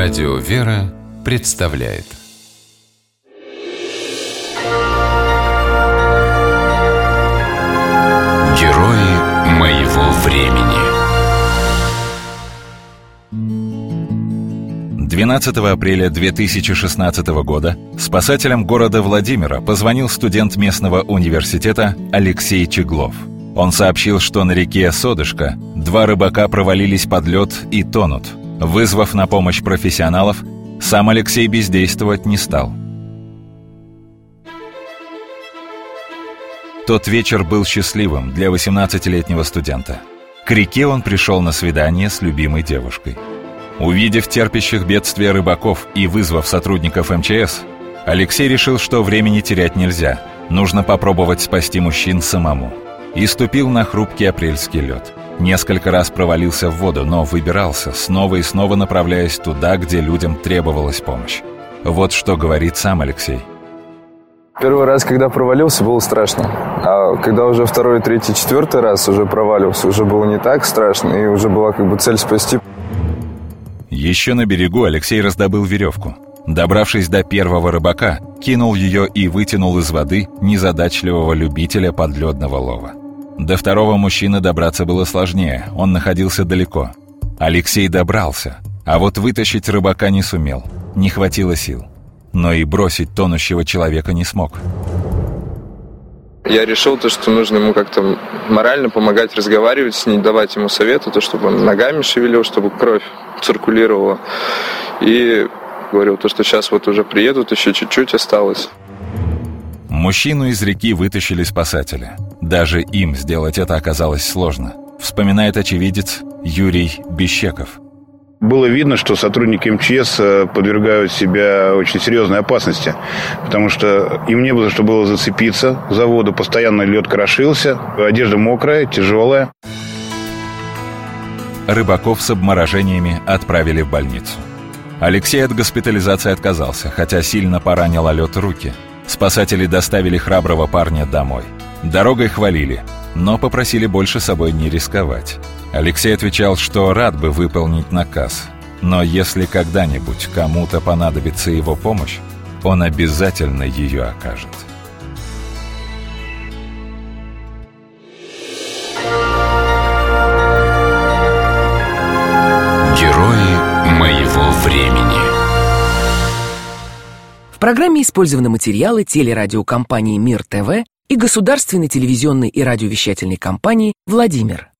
Радио «Вера» представляет. Герои моего времени. 12 апреля 2016 года спасателям города Владимира позвонил студент местного университета Алексей Чеглов. Он сообщил, что на реке Содышка два рыбака провалились под лед и тонут – Вызвав на помощь профессионалов, сам Алексей бездействовать не стал. Тот вечер был счастливым для 18-летнего студента. К реке он пришел на свидание с любимой девушкой. Увидев терпящих бедствия рыбаков и вызвав сотрудников МЧС, Алексей решил, что времени терять нельзя. Нужно попробовать спасти мужчин самому. И ступил на хрупкий апрельский лед – Несколько раз провалился в воду, но выбирался, снова и снова направляясь туда, где людям требовалась помощь. Вот что говорит сам Алексей. Первый раз, когда провалился, было страшно. А когда уже второй, третий, четвертый раз уже проваливался, уже было не так страшно, и уже была как бы цель спасти. Еще на берегу Алексей раздобыл веревку. Добравшись до первого рыбака, кинул ее и вытянул из воды незадачливого любителя подледного лова. До второго мужчины добраться было сложнее, он находился далеко. Алексей добрался, а вот вытащить рыбака не сумел, не хватило сил. Но и бросить тонущего человека не смог. Я решил то, что нужно ему как-то морально помогать, разговаривать с ним, давать ему советы, то, чтобы он ногами шевелил, чтобы кровь циркулировала. И говорил то, что сейчас вот уже приедут, еще чуть-чуть осталось. Мужчину из реки вытащили спасатели. Даже им сделать это оказалось сложно, вспоминает очевидец Юрий Бещеков. Было видно, что сотрудники МЧС э, подвергают себя очень серьезной опасности, потому что им не было что было зацепиться за воду, постоянно лед крошился, одежда мокрая, тяжелая. Рыбаков с обморожениями отправили в больницу. Алексей от госпитализации отказался, хотя сильно поранил лед руки – Спасатели доставили храброго парня домой. Дорогой хвалили, но попросили больше собой не рисковать. Алексей отвечал, что рад бы выполнить наказ, но если когда-нибудь кому-то понадобится его помощь, он обязательно ее окажет. Герои моего времени в программе использованы материалы телерадиокомпании «Мир ТВ» и государственной телевизионной и радиовещательной компании «Владимир».